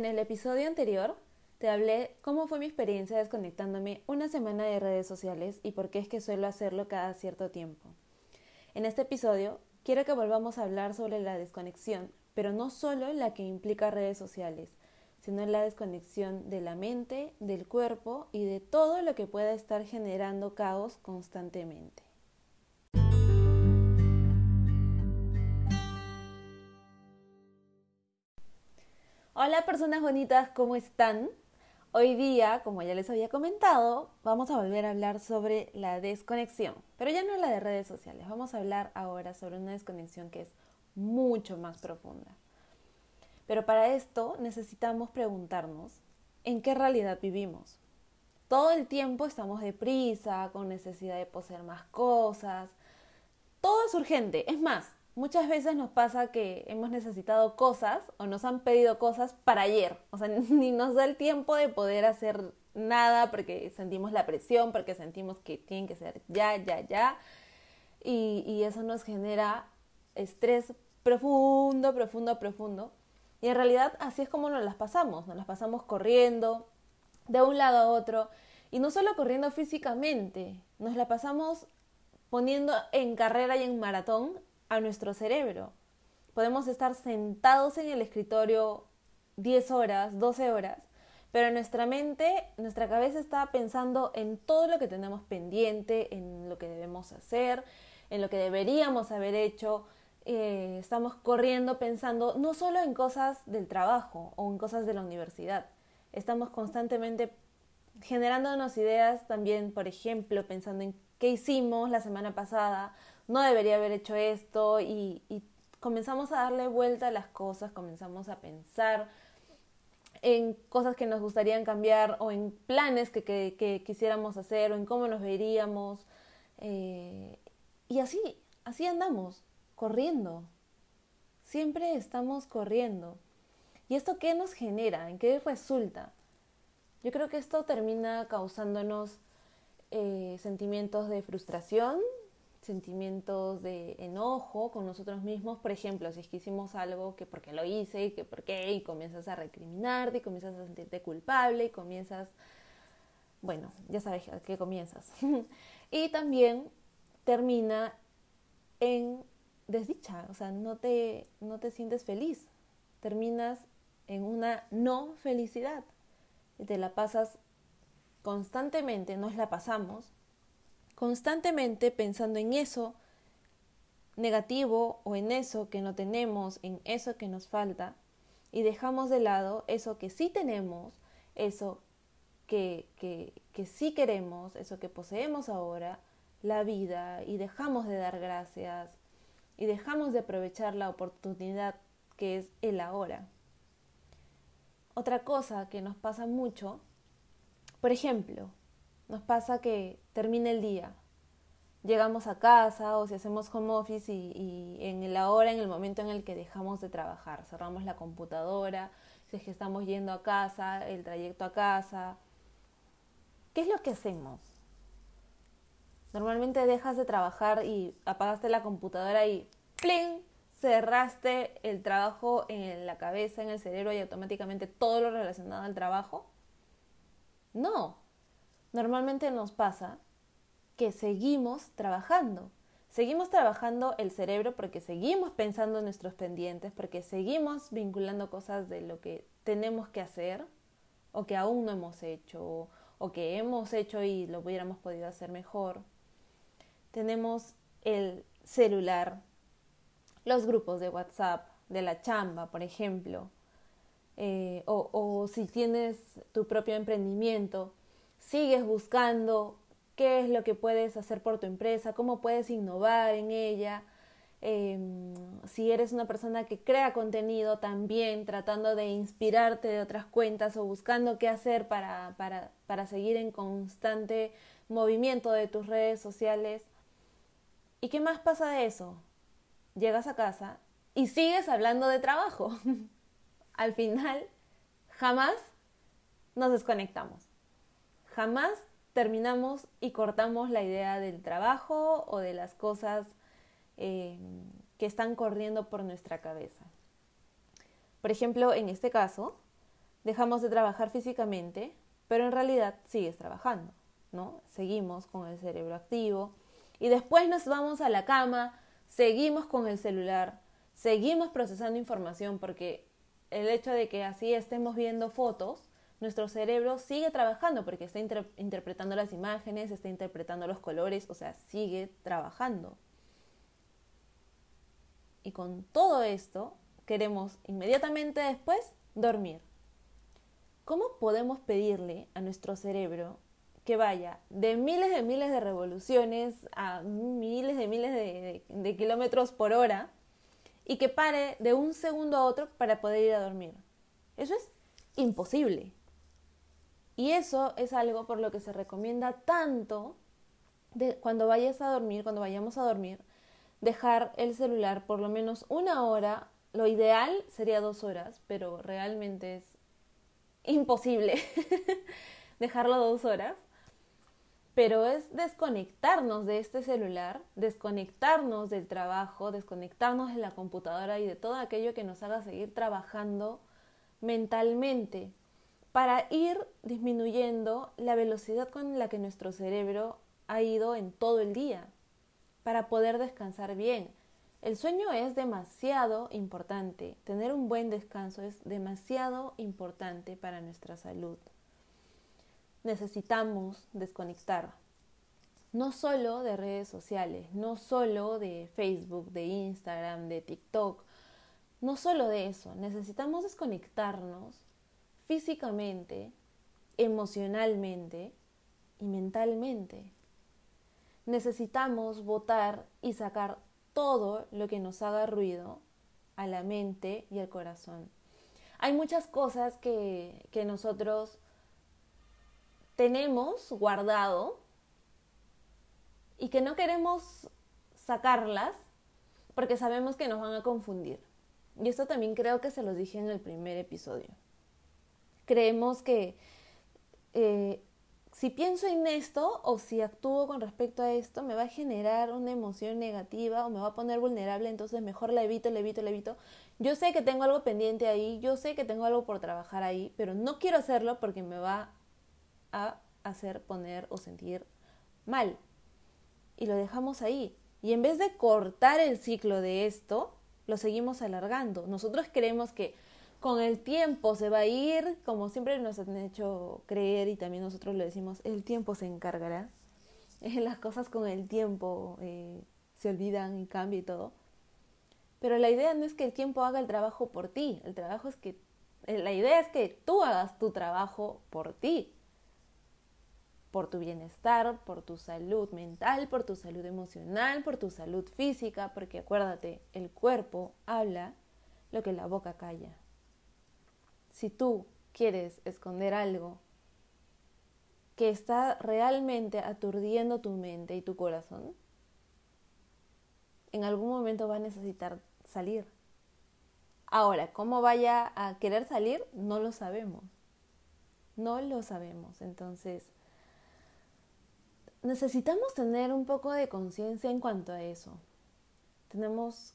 En el episodio anterior te hablé cómo fue mi experiencia desconectándome una semana de redes sociales y por qué es que suelo hacerlo cada cierto tiempo. En este episodio quiero que volvamos a hablar sobre la desconexión, pero no solo la que implica redes sociales, sino la desconexión de la mente, del cuerpo y de todo lo que pueda estar generando caos constantemente. Hola personas bonitas, ¿cómo están? Hoy día, como ya les había comentado, vamos a volver a hablar sobre la desconexión, pero ya no la de redes sociales, vamos a hablar ahora sobre una desconexión que es mucho más profunda. Pero para esto necesitamos preguntarnos en qué realidad vivimos. Todo el tiempo estamos deprisa, con necesidad de poseer más cosas. Todo es urgente. Es más, muchas veces nos pasa que hemos necesitado cosas o nos han pedido cosas para ayer. O sea, ni nos da el tiempo de poder hacer nada porque sentimos la presión, porque sentimos que tienen que ser ya, ya, ya. Y, y eso nos genera estrés profundo, profundo, profundo. Y en realidad así es como nos las pasamos. Nos las pasamos corriendo de un lado a otro. Y no solo corriendo físicamente, nos la pasamos poniendo en carrera y en maratón a nuestro cerebro. Podemos estar sentados en el escritorio 10 horas, 12 horas, pero nuestra mente, nuestra cabeza está pensando en todo lo que tenemos pendiente, en lo que debemos hacer, en lo que deberíamos haber hecho. Eh, estamos corriendo pensando no solo en cosas del trabajo o en cosas de la universidad, estamos constantemente generándonos ideas también, por ejemplo, pensando en qué hicimos la semana pasada, no debería haber hecho esto y, comenzamos a darle vuelta a las cosas, comenzamos a pensar en cosas que nos gustarían cambiar o en planes que, quisiéramos hacer o en cómo nos veríamos. Eh, y así, así andamos, corriendo. Siempre estamos corriendo. ¿Y esto qué nos genera? ¿En qué resulta? Yo creo que esto termina causándonos eh, sentimientos de frustración, sentimientos de enojo con nosotros mismos, por ejemplo, si es que hicimos algo que porque lo hice y que por qué, y comienzas a recriminarte y comienzas a sentirte culpable y comienzas, bueno, ya sabes a qué comienzas. y también termina en desdicha, o sea, no te, no te sientes feliz, terminas en una no felicidad. Y te la pasas constantemente, nos la pasamos constantemente pensando en eso negativo o en eso que no tenemos, en eso que nos falta, y dejamos de lado eso que sí tenemos, eso que, que, que sí queremos, eso que poseemos ahora, la vida, y dejamos de dar gracias, y dejamos de aprovechar la oportunidad que es el ahora. Otra cosa que nos pasa mucho, por ejemplo, nos pasa que termina el día, llegamos a casa o si hacemos home office y, en la hora, en el momento en el que dejamos de trabajar, cerramos la computadora, si es que estamos yendo a casa, el trayecto a casa. ¿Qué es lo que hacemos? Normalmente dejas de trabajar y apagaste la computadora y ¡pling! cerraste el trabajo en la cabeza, en el cerebro y automáticamente todo lo relacionado al trabajo. No, normalmente nos pasa que seguimos trabajando. Seguimos trabajando el cerebro porque seguimos pensando en nuestros pendientes, porque seguimos vinculando cosas de lo que tenemos que hacer o que aún no hemos hecho o que hemos hecho y lo hubiéramos podido hacer mejor. Tenemos el celular, los grupos de WhatsApp, de la chamba, por ejemplo, eh, o, si tienes tu propio emprendimiento, sigues buscando qué es lo que puedes hacer por tu empresa, cómo puedes innovar en ella. Em, si eres una persona que crea contenido también, tratando de inspirarte de otras cuentas o buscando qué hacer para, para, para seguir en constante movimiento de tus redes sociales. ¿Y qué más pasa de eso? Llegas a casa y sigues hablando de trabajo. Al final, jamás nos desconectamos. Jamás terminamos y cortamos la idea del trabajo o de las cosas eh, que están corriendo por nuestra cabeza. Por ejemplo, en este caso, dejamos de trabajar físicamente, pero en realidad sigues trabajando, ¿no? Seguimos con el cerebro activo y después nos vamos a la cama, seguimos con el celular, seguimos procesando información porque el hecho de que así estemos viendo fotos, nuestro cerebro sigue trabajando porque está interpretando las imágenes, está interpretando los colores, o sea, sigue trabajando. Y con todo esto, queremos inmediatamente después dormir. ¿Cómo podemos pedirle a nuestro cerebro que vaya de miles de miles de revoluciones a miles de miles de, kilómetros por hora y que pare de un segundo a otro para poder ir a dormir? Eso es imposible. Y eso es algo por lo que se recomienda tanto cuando vayas a dormir, cuando vayamos a dormir, dejar el celular por lo menos una hora. Lo ideal sería dos horas, pero realmente es imposible dejarlo dos horas. Pero es desconectarnos de este celular, desconectarnos del trabajo, desconectarnos de la computadora y de todo aquello que nos haga seguir trabajando mentalmente para ir disminuyendo la velocidad con la que nuestro cerebro ha ido en todo el día, para poder descansar bien. El sueño es demasiado importante, tener un buen descanso es demasiado importante para nuestra salud. Necesitamos desconectar, no solo de redes sociales, no solo de Facebook, de Instagram, de TikTok, no solo de eso, necesitamos desconectarnos físicamente, emocionalmente y mentalmente. Necesitamos votar y sacar todo lo que nos haga ruido a la mente y al corazón. Hay muchas cosas que, que nosotros tenemos guardado y que no queremos sacarlas porque sabemos que nos van a confundir. Y esto también creo que se los dije en el primer episodio creemos que eh, si pienso en esto o si actúo con respecto a esto, me va a generar una emoción negativa o me va a poner vulnerable, entonces mejor la evito, la evito, la evito. Yo sé que tengo algo pendiente ahí, yo sé que tengo algo por trabajar ahí, pero no quiero hacerlo porque me va a hacer poner o sentir mal. Y lo dejamos ahí. Y en vez de cortar el ciclo de esto, lo seguimos alargando. Nosotros creemos que con el tiempo se va a ir, como siempre nos han hecho creer y también nosotros lo decimos, el tiempo se encargará. Las cosas con el tiempo eh, se olvidan y cambia y todo. Pero la idea no es que el tiempo haga el trabajo por ti, el trabajo es que, eh, la idea es que tú hagas tu trabajo por ti, por tu bienestar, por tu salud mental, por tu salud emocional, por tu salud física, porque acuérdate, el cuerpo habla lo que la boca calla si tú quieres esconder algo que está realmente aturdiendo tu mente y tu corazón, en algún momento va a necesitar salir. Ahora, ¿cómo vaya a querer salir? No lo sabemos. No lo sabemos. Entonces, necesitamos tener un poco de conciencia en cuanto a eso. Tenemos,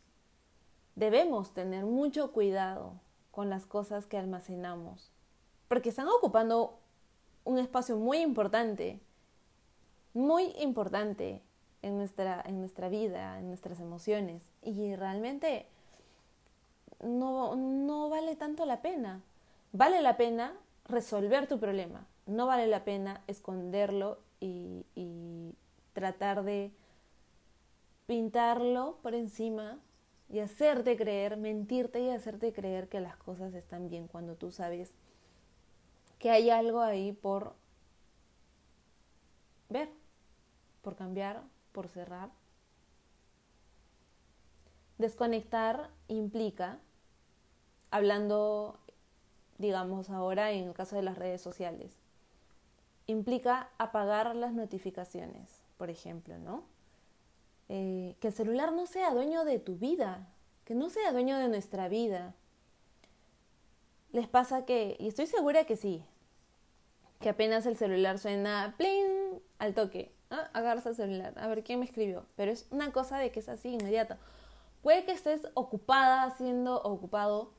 debemos tener mucho cuidado con las cosas que almacenamos, porque están ocupando un espacio muy importante, muy importante en nuestra, en nuestra vida, en nuestras emociones, y realmente no, no vale tanto la pena. Vale la pena resolver tu problema, no vale la pena esconderlo y, y tratar de pintarlo por encima y hacerte creer, mentirte y hacerte creer que las cosas están bien cuando tú sabes que hay algo ahí por ver, por cambiar, por cerrar. Desconectar implica, hablando, digamos ahora en el caso de las redes sociales, implica apagar las notificaciones, por ejemplo, ¿no? Eh, que el celular no sea dueño de tu vida, que no sea dueño de nuestra vida. Les pasa que, y estoy segura que sí, que apenas el celular suena plin al toque, ¿ah? agarras el celular, a ver quién me escribió, pero es una cosa de que es así inmediato. Puede que estés ocupada haciendo, ocupado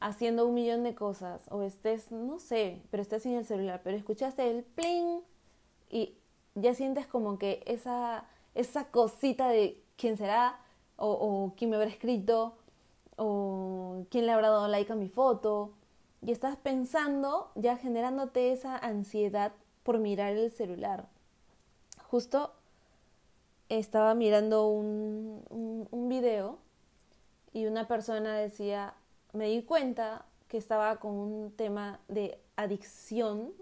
haciendo un millón de cosas o estés, no sé, pero estés sin el celular, pero escuchaste el pling y ya sientes como que esa, esa cosita de quién será o, quién me habrá escrito o quién le habrá dado like a mi foto y estás pensando ya generándote esa ansiedad por mirar el celular. Justo estaba mirando un, un, un video y una persona decía, me di cuenta que estaba con un tema de adicción,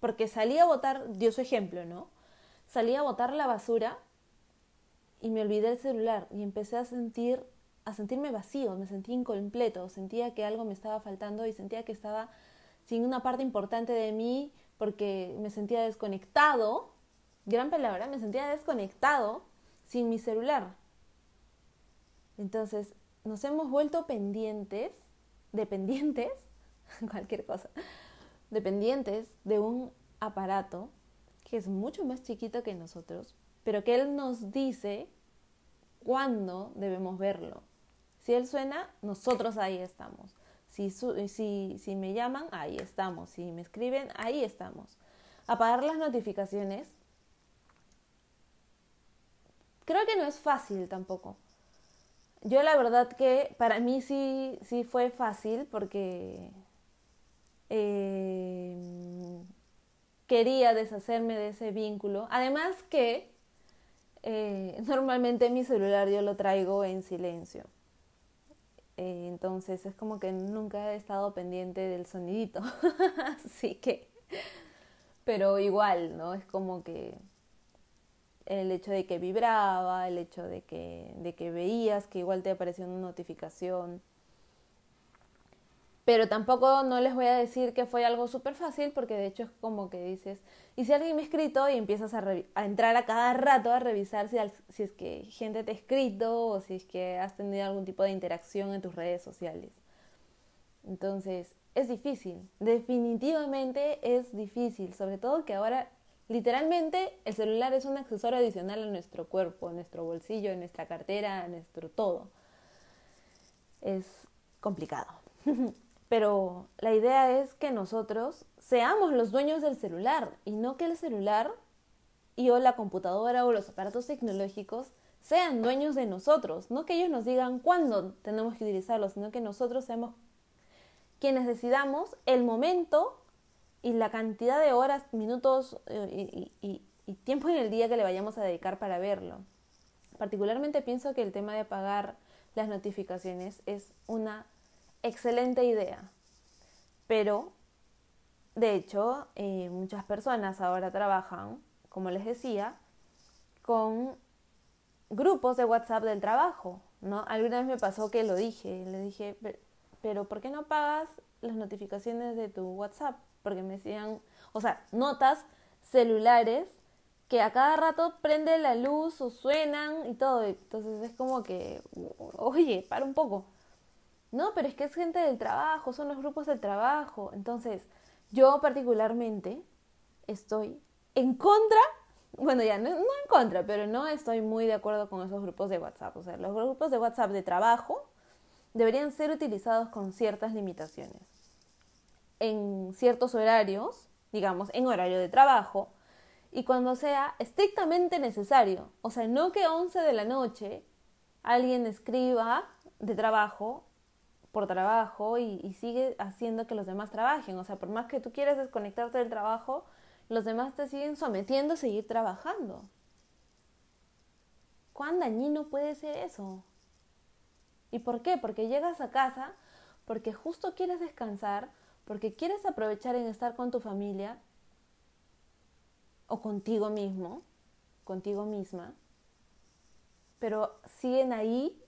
porque salí a botar, dio su ejemplo, ¿no? Salí a botar la basura y me olvidé el celular y empecé a sentir a sentirme vacío, me sentí incompleto, sentía que algo me estaba faltando y sentía que estaba sin una parte importante de mí porque me sentía desconectado, gran palabra, me sentía desconectado sin mi celular. Entonces, nos hemos vuelto pendientes, dependientes, cualquier cosa, dependientes de un aparato que es mucho más chiquito que nosotros, pero que él nos dice cuándo debemos verlo. Si él suena, nosotros ahí estamos. Si, si, si me llaman, ahí estamos. Si me escriben, ahí estamos. Apagar las notificaciones. Creo que no es fácil tampoco. Yo la verdad que para mí sí, sí fue fácil porque eh, quería deshacerme de ese vínculo. Además que eh, normalmente mi celular yo lo traigo en silencio. Eh, entonces es como que nunca he estado pendiente del sonidito. Así que, pero igual, ¿no? Es como que el hecho de que vibraba, el hecho de que, de que veías que igual te apareció una notificación. Pero tampoco no les voy a decir que fue algo súper fácil porque de hecho es como que dices, y si alguien me ha escrito y empiezas a, entrar a cada rato a revisar si, si, es que gente te ha escrito o si es que has tenido algún tipo de interacción en tus redes sociales. Entonces, es difícil, definitivamente es difícil, sobre todo que ahora literalmente el celular es un accesorio adicional a nuestro cuerpo, a nuestro bolsillo, a nuestra cartera, a nuestro todo. Es complicado. Pero la idea es que nosotros seamos los dueños del celular y no que el celular y o la computadora o los aparatos tecnológicos sean dueños de nosotros, no que ellos nos digan cuándo tenemos que utilizarlos, sino que nosotros seamos quienes decidamos el momento y la cantidad de horas, minutos eh, y, y tiempo en el día que le vayamos a dedicar para verlo. Particularmente pienso que el tema de apagar las notificaciones es una excelente idea, pero de hecho, eh, muchas personas ahora trabajan, como les decía, con grupos de WhatsApp del trabajo, ¿no? Alguna vez me pasó que lo dije, le dije, pero ¿por qué no pagas las notificaciones de tu WhatsApp? Porque me decían, o sea, notas celulares que a cada rato prende la luz o suenan y todo. Entonces es como que, oye, para un poco. No, pero es que es gente del trabajo, son los grupos del trabajo. Entonces, yo particularmente estoy en contra, bueno ya, no, en contra, pero no estoy muy de acuerdo con esos grupos de WhatsApp. O sea, los grupos de WhatsApp de trabajo deberían ser utilizados con ciertas limitaciones. En ciertos horarios, digamos, en horario de trabajo, y cuando sea estrictamente necesario. O sea, no que 11 de la noche alguien escriba de trabajo por trabajo y, sigue haciendo que los demás trabajen. O sea, por más que tú quieras desconectarte del trabajo, los demás te siguen sometiendo a seguir trabajando. ¿Cuán dañino puede ser eso? ¿Y por qué? Porque llegas a casa, porque justo quieres descansar, porque quieres aprovechar en estar con tu familia o contigo mismo, contigo misma, pero siguen ahí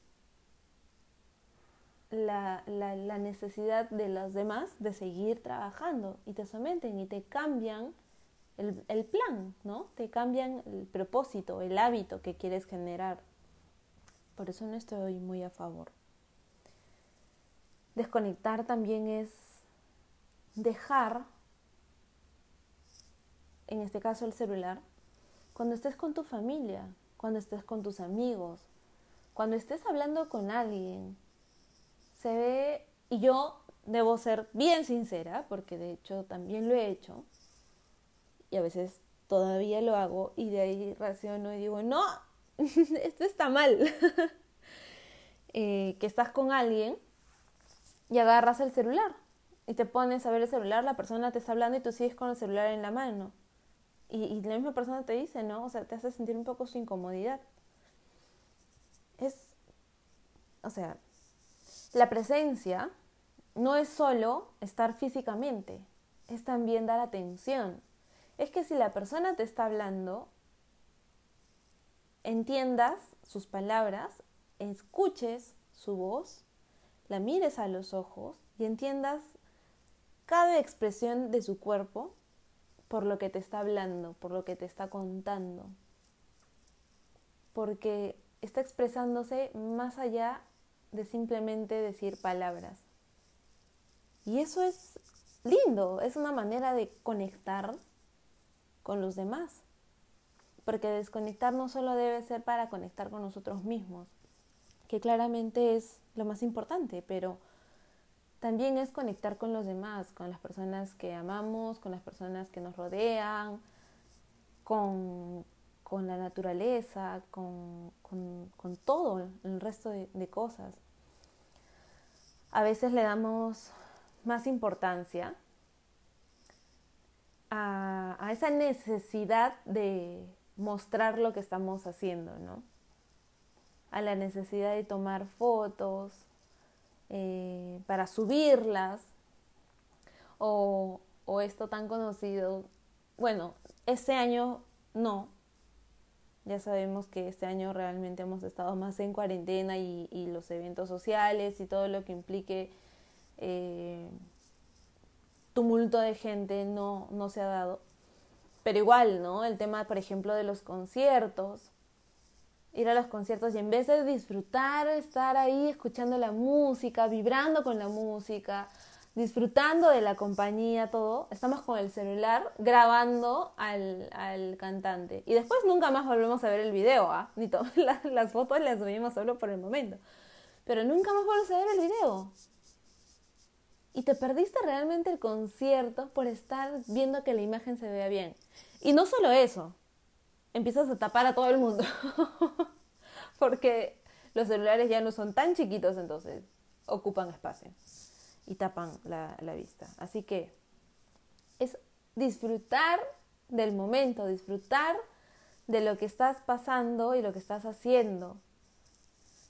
la, la, necesidad de los demás de seguir trabajando y te someten y te cambian el, el, plan, ¿no? Te cambian el propósito, el hábito que quieres generar. Por eso no estoy muy a favor. Desconectar también es dejar, en este caso el celular, cuando estés con tu familia, cuando estés con tus amigos, cuando estés hablando con alguien, se ve, y yo debo ser bien sincera, porque de hecho también lo he hecho, y a veces todavía lo hago, y de ahí reacciono y digo, no, esto está mal. Eh, que estás con alguien y agarras el celular y te pones a ver el celular, la persona te está hablando y tú sigues con el celular en la mano. Y, y la misma persona te dice, ¿no? O sea, te hace sentir un poco su incomodidad. Es, o sea, la presencia no es solo estar físicamente, es también dar atención. Es que si la persona te está hablando, entiendas sus palabras, escuches su voz, la mires a los ojos y entiendas cada expresión de su cuerpo por lo que te está hablando, por lo que te está contando. Porque está expresándose más allá de simplemente decir palabras. Y eso es lindo, es una manera de conectar con los demás. Porque desconectar no solo debe ser para conectar con nosotros mismos, que claramente es lo más importante, pero también es conectar con los demás, con las personas que amamos, con las personas que nos rodean, con, la naturaleza, con, todo el resto de, cosas. A veces le damos más importancia a, a, esa necesidad de mostrar lo que estamos haciendo, ¿no? A la necesidad de tomar fotos, eh, para subirlas o, esto tan conocido. Bueno, este año no. Ya sabemos que este año realmente hemos estado más en cuarentena y, los eventos sociales y todo lo que implique eh, tumulto de gente no, no se ha dado. Pero igual, ¿no? El tema, por ejemplo, de los conciertos ir a los conciertos y en vez de disfrutar, estar ahí escuchando la música, vibrando con la música, disfrutando de la compañía, todo, estamos con el celular grabando al, al cantante. Y después nunca más volvemos a ver el video, ¿ah? Ni las, las fotos las subimos solo por el momento. Pero nunca más volvemos a ver el video. Y te perdiste realmente el concierto por estar viendo que la imagen se vea bien. Y no solo eso, empiezas a tapar a todo el mundo. Porque los celulares ya no son tan chiquitos, entonces ocupan espacio y tapan la, la vista. Así que es disfrutar del momento, disfrutar de lo que estás pasando y lo que estás haciendo.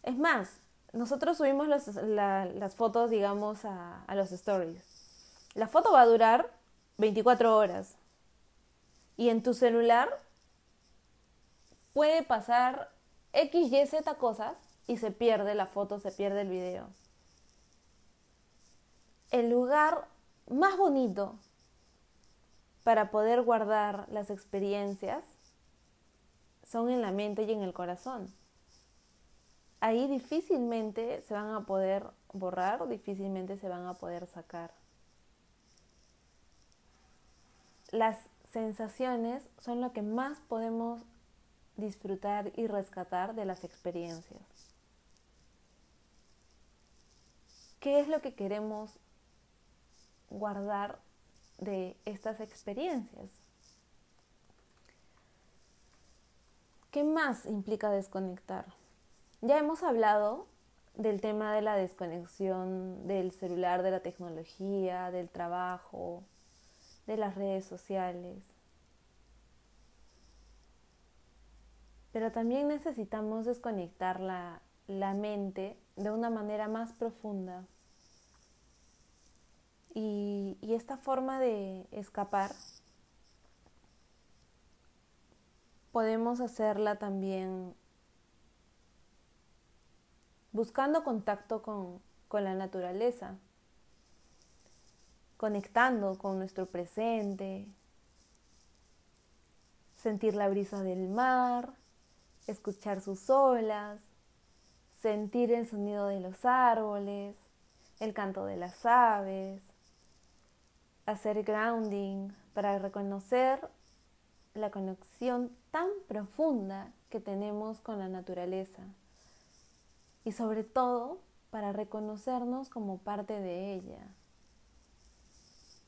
Es más, nosotros subimos las fotos, digamos, a, a, los stories. La foto va a durar 24 horas. Y en tu celular puede pasar X, Y, Z cosas y se pierde la foto, se pierde el video. El lugar más bonito para poder guardar las experiencias son en la mente y en el corazón. Ahí difícilmente se van a poder borrar, difícilmente se van a poder sacar. Las sensaciones son lo que más podemos disfrutar y rescatar de las experiencias. ¿Qué es lo que queremos guardar de estas experiencias? ¿Qué más implica desconectar? Ya hemos hablado del tema de la desconexión del celular, de la tecnología, del trabajo, de las redes sociales. pero también necesitamos desconectar la, mente de una manera más profunda. Y, esta forma de escapar podemos hacerla también buscando contacto con, con, la naturaleza, conectando con nuestro presente, sentir la brisa del mar, escuchar sus olas, sentir el sonido de los árboles, el canto de las aves, hacer grounding para reconocer la conexión tan profunda que tenemos con la naturaleza y sobre todo para reconocernos como parte de ella,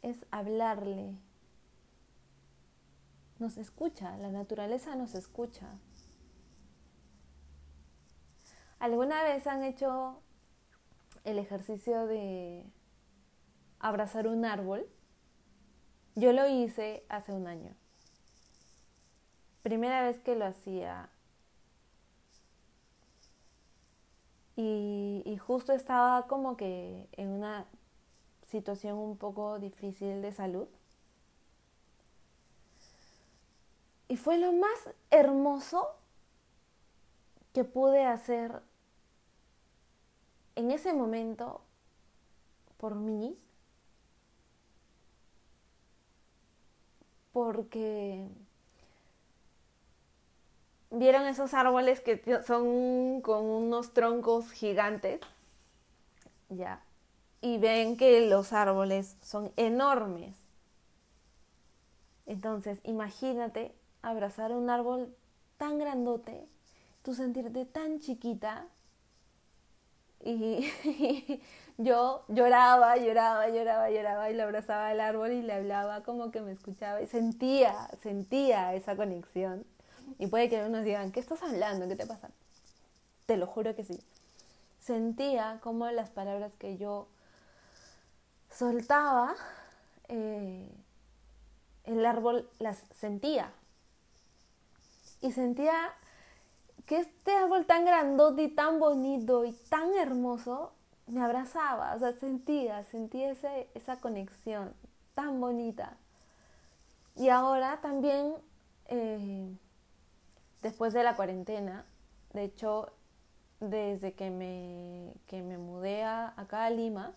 es hablarle. Nos escucha, la naturaleza nos escucha. ¿Alguna vez han hecho el ejercicio de abrazar un árbol? Yo lo hice hace un año. Primera vez que lo hacía. Y, y, justo estaba como que en una situación un poco difícil de salud. Y fue lo más hermoso que pude hacer en ese momento por mí, porque vieron esos árboles que son con unos troncos gigantes, ya, y ven que los árboles son enormes. Entonces, imagínate abrazar un árbol tan grandote, tú sentirte tan chiquita y, yo lloraba, lloraba, lloraba, lloraba y le abrazaba al árbol y le hablaba como que me escuchaba y sentía, sentía esa conexión. Y puede que unos digan, ¿qué estás hablando? ¿Qué te pasa? Te lo juro que sí. Sentía como las palabras que yo soltaba, eh, el árbol las sentía. Y sentía que este árbol tan grandote y tan bonito y tan hermoso me abrazaba, o sea, sentía, sentía esa conexión tan bonita. Y ahora también, eh, después de la cuarentena, de hecho, desde que me, que me mudé acá a Lima,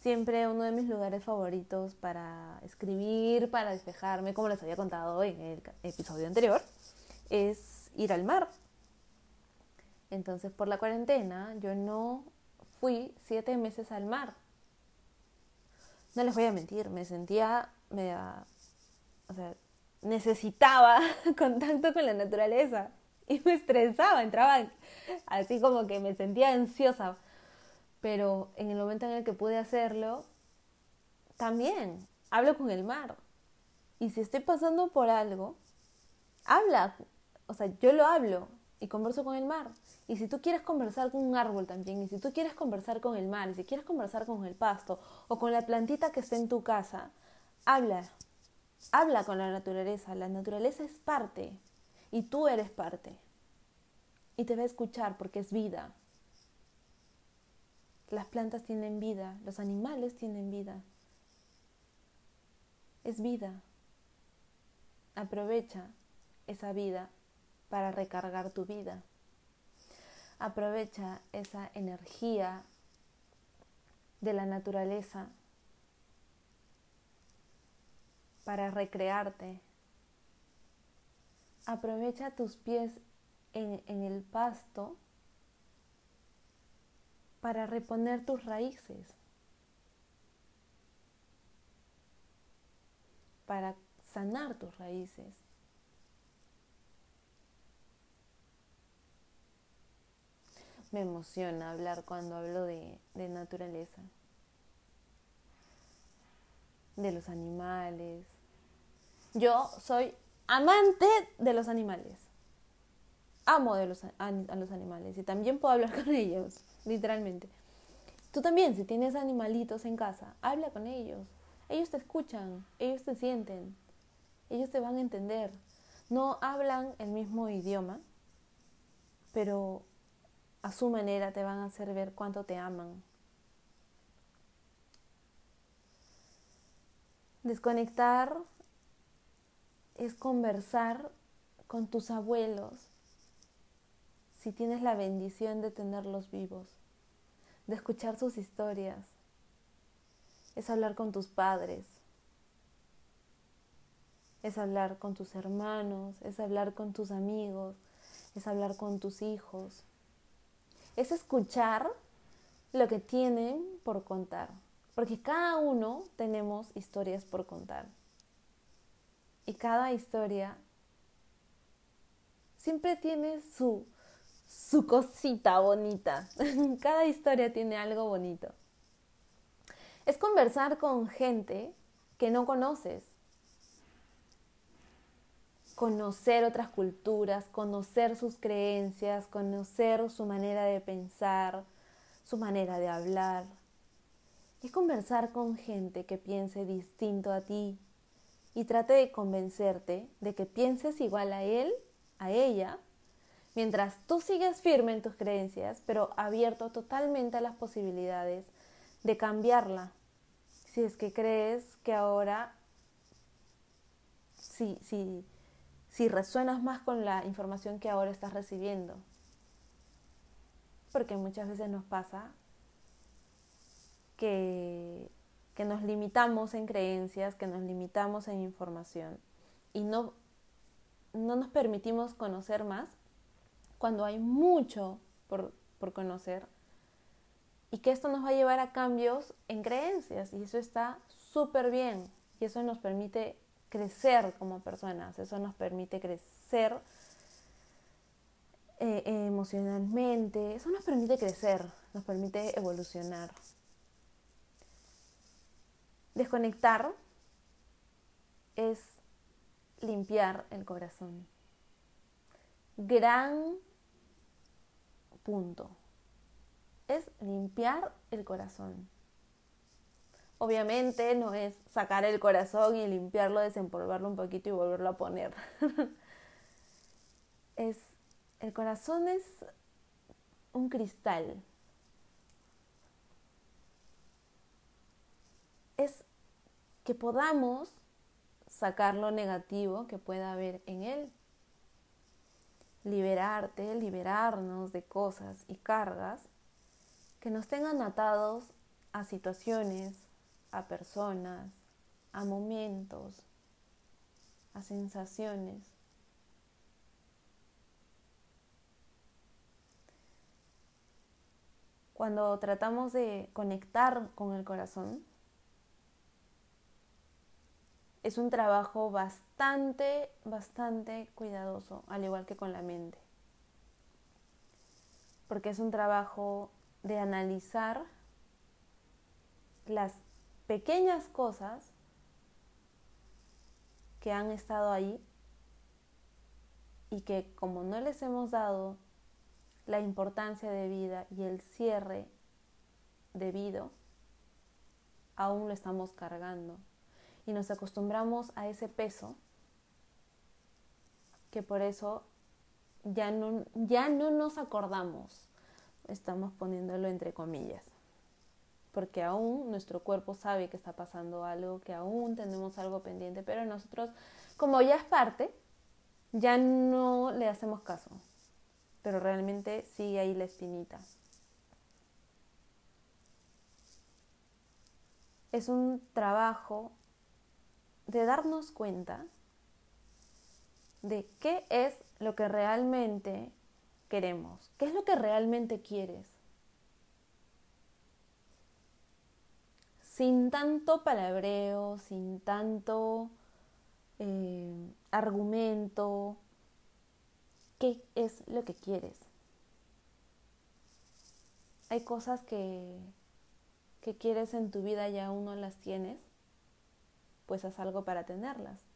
siempre uno de mis lugares favoritos para escribir, para despejarme, como les había contado en el episodio anterior, es ir al mar. Entonces, por la cuarentena, yo no fui siete meses al mar. No les voy a mentir, me sentía, o sea, necesitaba contacto con la naturaleza y me estresaba, entraba así como que me sentía ansiosa pero en el momento en el que pude hacerlo, también hablo con el mar. Y si estoy pasando por algo, habla. O sea, yo lo hablo y converso con el mar. Y si tú quieres conversar con un árbol también, y si tú quieres conversar con el mar, y si quieres conversar con el pasto o con la plantita que está en tu casa, habla. Habla con la naturaleza. La naturaleza es parte y tú eres parte. Y te va a escuchar porque es vida. Las plantas tienen vida, los animales tienen vida. Es vida. Aprovecha esa vida para recargar tu vida. Aprovecha esa energía de la naturaleza para recrearte. Aprovecha tus pies en, en el pasto para reponer tus raíces, para sanar tus raíces. Me emociona hablar cuando hablo de, naturaleza, de los animales. Yo soy amante de los animales. Amo de los, a los animales y también puedo hablar con ellos literalmente. Tú también, si tienes animalitos en casa, habla con ellos. Ellos te escuchan, ellos te sienten, ellos te van a entender. No hablan el mismo idioma, pero a su manera te van a hacer ver cuánto te aman. Desconectar es conversar con tus abuelos si tienes la bendición de tenerlos vivos de escuchar sus historias, es hablar con tus padres, es hablar con tus hermanos, es hablar con tus amigos, es hablar con tus hijos, es escuchar lo que tienen por contar, porque cada uno tenemos historias por contar. Y cada historia siempre tiene su su cosita bonita. Cada historia tiene algo bonito. Es conversar con gente que no conoces. Conocer otras culturas, conocer sus creencias, conocer su manera de pensar, su manera de hablar. Es conversar con gente que piense distinto a ti y trate de convencerte de que pienses igual a él, a ella, mientras tú sigues firme en tus creencias, pero abierto totalmente a las posibilidades de cambiarla. Si es que crees que ahora, si, si, si resuenas más con la información que ahora estás recibiendo. Porque muchas veces nos pasa que, que nos limitamos en creencias, que nos limitamos en información y no, no nos permitimos conocer más cuando hay mucho por, por conocer y que esto nos va a llevar a cambios en creencias y eso está súper bien y eso nos permite crecer como personas, eso nos permite crecer eh, emocionalmente, eso nos permite crecer, nos permite evolucionar. Desconectar es limpiar el corazón. Gran punto es limpiar el corazón. Obviamente no es sacar el corazón y limpiarlo, desempolvarlo un poquito y volverlo a poner. es el corazón es un cristal. Es que podamos sacar lo negativo que pueda haber en él. Liberarte, liberarnos de cosas y cargas que nos tengan atados a situaciones, a personas, a momentos, a sensaciones. Cuando tratamos de conectar con el corazón, es un trabajo bastante, bastante cuidadoso, al igual que con la mente. Porque es un trabajo de analizar las pequeñas cosas que han estado ahí y que como no les hemos dado la importancia de vida y el cierre debido, aún lo estamos cargando. Y nos acostumbramos a ese peso que por eso ya no, ya no nos acordamos. Estamos poniéndolo entre comillas, porque aún nuestro cuerpo sabe que está pasando algo, que aún tenemos algo pendiente, pero nosotros, como ya es parte, ya no le hacemos caso, pero realmente sigue ahí la espinita. Es un trabajo de darnos cuenta de qué es lo que realmente queremos? ¿Qué es lo que realmente quieres? Sin tanto palabreo, sin tanto eh, argumento, ¿qué es lo que quieres? Hay cosas que, que quieres en tu vida y aún no las tienes, pues haz algo para tenerlas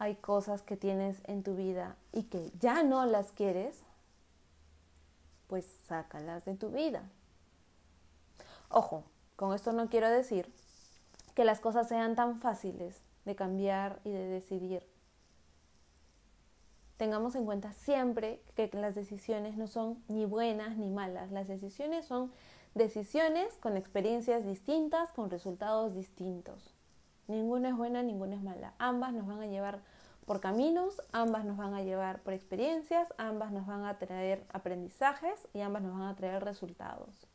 hay cosas que tienes en tu vida y que ya no las quieres, pues sácalas de tu vida. Ojo, con esto no quiero decir que las cosas sean tan fáciles de cambiar y de decidir. Tengamos en cuenta siempre que las decisiones no son ni buenas ni malas. Las decisiones son decisiones con experiencias distintas, con resultados distintos. Ninguna es buena, ninguna es mala. Ambas nos van a llevar por caminos, ambas nos van a llevar por experiencias, ambas nos van a traer aprendizajes y ambas nos van a traer resultados.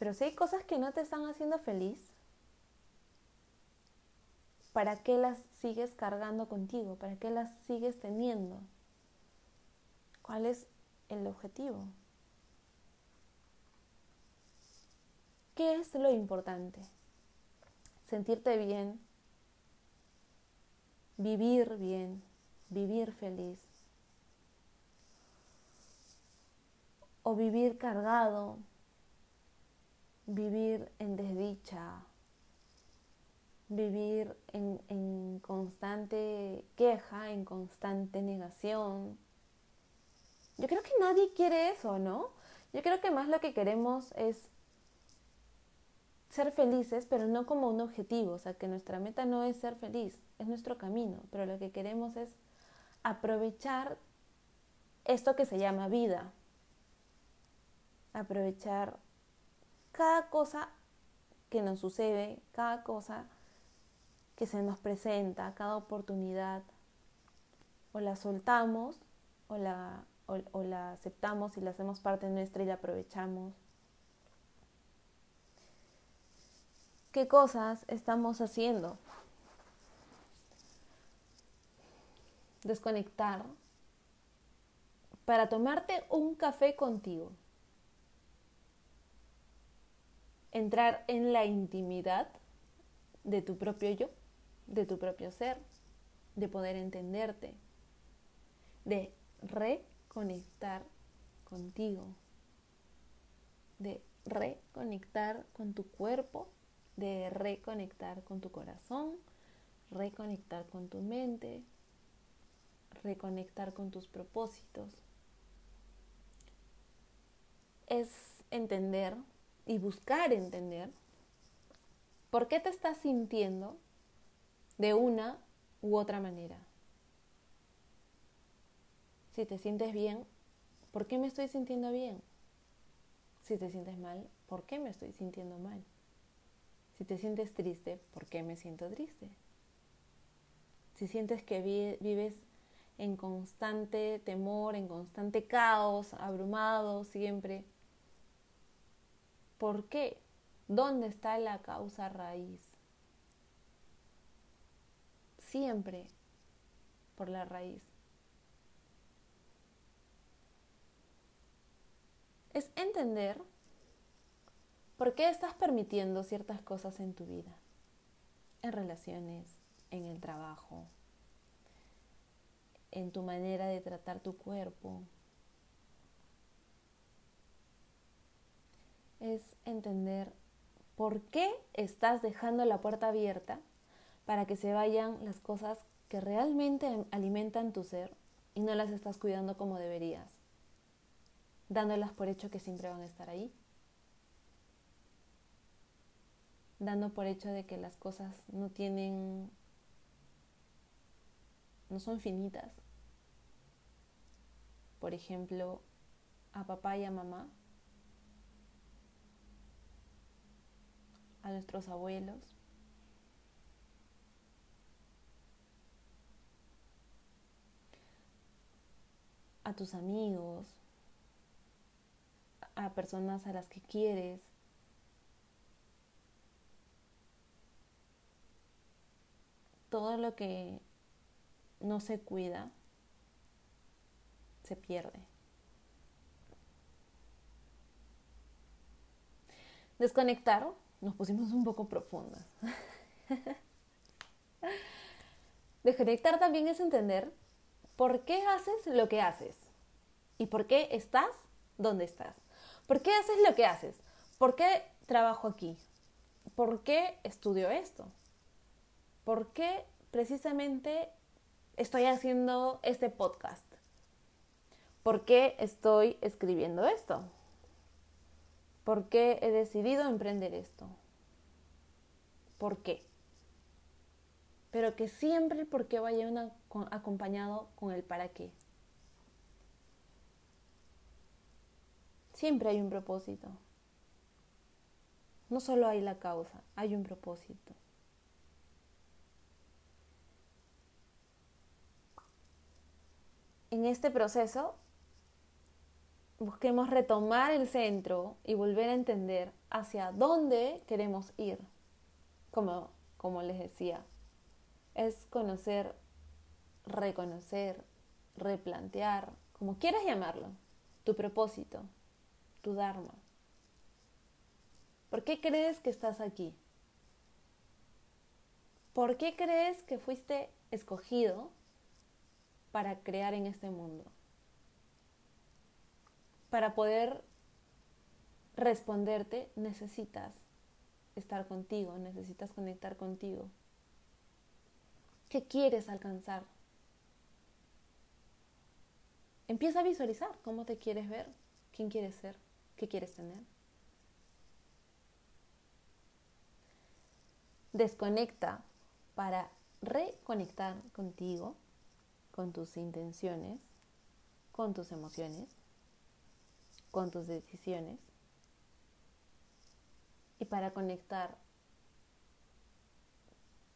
Pero si hay cosas que no te están haciendo feliz, ¿para qué las sigues cargando contigo? ¿Para qué las sigues teniendo? ¿Cuál es el objetivo? ¿Qué es lo importante? sentirte bien, vivir bien, vivir feliz. O vivir cargado vivir en desdicha, vivir en, en, constante queja, en constante negación. Yo creo que nadie quiere eso, ¿no? Yo creo que más lo que queremos es ser felices, pero no como un objetivo, o sea, que nuestra meta no es ser feliz, es nuestro camino, pero lo que queremos es aprovechar esto que se llama vida, aprovechar cada cosa que nos sucede, cada cosa que se nos presenta, cada oportunidad, o la soltamos o la, o, la aceptamos y la hacemos parte nuestra y la aprovechamos. ¿Qué cosas estamos haciendo? Desconectar para tomarte un café contigo. Entrar en la intimidad de tu propio yo, de tu propio ser, de poder entenderte, de reconectar contigo, de reconectar con tu cuerpo, de reconectar con tu corazón, reconectar con tu mente, reconectar con tus propósitos. Es entender y buscar entender por qué te estás sintiendo de una u otra manera. Si te sientes bien, ¿por qué me estoy sintiendo bien? Si te sientes mal, ¿por qué me estoy sintiendo mal? Si te sientes triste, ¿por qué me siento triste? Si sientes que vives en constante temor, en constante caos, abrumado siempre, ¿por qué? ¿Dónde está la causa raíz? Siempre por la raíz. Es entender ¿Por qué estás permitiendo ciertas cosas en tu vida? En relaciones, en el trabajo, en tu manera de tratar tu cuerpo. Es entender por qué estás dejando la puerta abierta para que se vayan las cosas que realmente alimentan tu ser y no las estás cuidando como deberías, dándolas por hecho que siempre van a estar ahí. dando por hecho de que las cosas no tienen, no son finitas. Por ejemplo, a papá y a mamá, a nuestros abuelos, a tus amigos, a personas a las que quieres, todo lo que no se cuida se pierde. Desconectar, nos pusimos un poco profundas. Desconectar también es entender por qué haces lo que haces y por qué estás donde estás. ¿Por qué haces lo que haces? ¿Por qué trabajo aquí? ¿Por qué estudio esto? ¿por qué precisamente estoy haciendo este podcast? ¿Por qué estoy escribiendo esto? ¿Por qué he decidido emprender esto? ¿Por qué? Pero que siempre el por qué vaya acompañado con el para qué. Siempre hay un propósito. No solo hay la causa, hay un propósito. en este proceso busquemos retomar el centro y volver a entender hacia dónde queremos ir. Como, como les decía, es conocer, reconocer, replantear, como quieras llamarlo, tu propósito, tu Dharma. ¿Por qué crees que estás aquí? ¿Por qué crees que fuiste escogido para crear en este mundo. Para poder responderte, necesitas estar contigo, necesitas conectar contigo. ¿Qué quieres alcanzar? Empieza a visualizar cómo te quieres ver, quién quieres ser, qué quieres tener. Desconecta para reconectar contigo, con tus intenciones, con tus emociones, con tus decisiones y para conectar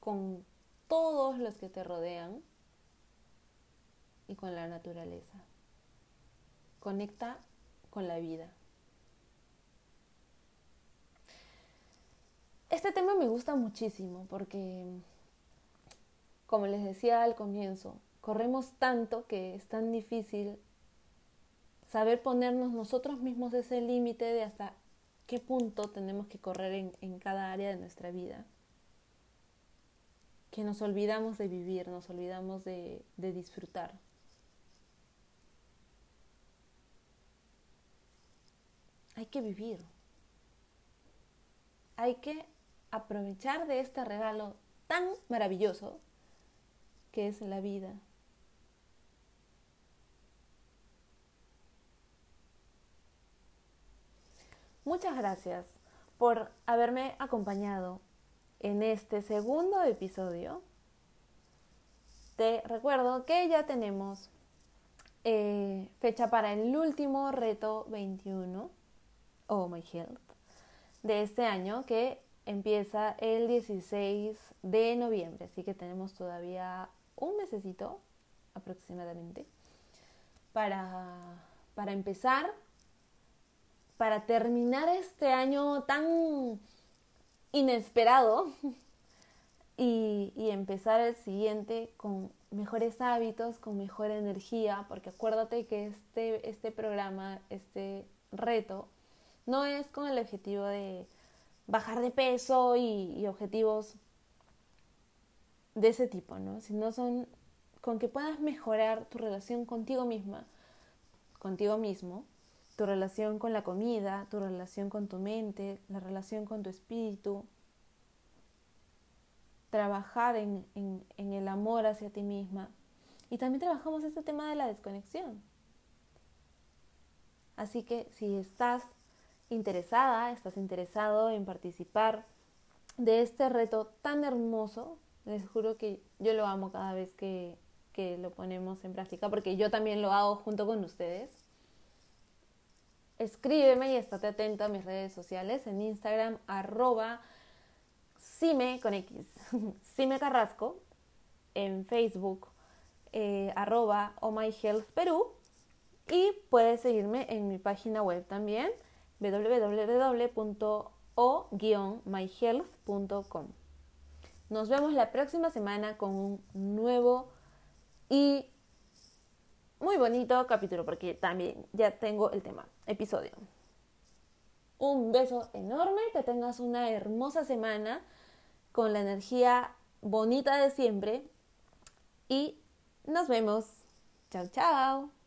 con todos los que te rodean y con la naturaleza. Conecta con la vida. Este tema me gusta muchísimo porque, como les decía al comienzo, corremos tanto que es tan difícil saber ponernos nosotros mismos ese límite de hasta qué punto tenemos que correr en, cada área de nuestra vida. Que nos olvidamos de vivir, nos olvidamos de, de disfrutar. Hay que vivir. Hay que aprovechar de este regalo tan maravilloso que es la vida. Muchas gracias por haberme acompañado en este segundo episodio. Te recuerdo que ya tenemos eh, fecha para el último reto 21, Oh My Health, de este año que empieza el 16 de noviembre. Así que tenemos todavía un mesecito aproximadamente para, para empezar para terminar este año tan inesperado y, empezar el siguiente con mejores hábitos, con mejor energía, porque acuérdate que este, este programa, este reto, no es con el objetivo de bajar de peso y, y objetivos de ese tipo, ¿no? Sino son con que puedas mejorar tu relación contigo misma, contigo mismo, tu relación con la comida, tu relación con tu mente, la relación con tu espíritu, trabajar en, el amor hacia ti misma. Y también trabajamos este tema de la desconexión. Así que si estás interesada, estás interesado en participar de este reto tan hermoso, les juro que yo lo amo cada vez que, que lo ponemos en práctica, porque yo también lo hago junto con ustedes escríbeme y estate atento a mis redes sociales en Instagram arroba Cime con X, Cime Carrasco, en Facebook eh, arroba Oh My Perú y puedes seguirme en mi página web también www.o-myhealth.com. Nos vemos la próxima semana con un nuevo y muy bonito capítulo porque también ya tengo el tema, episodio. Un beso enorme, que tengas una hermosa semana con la energía bonita de siempre y nos vemos. Chao, chao.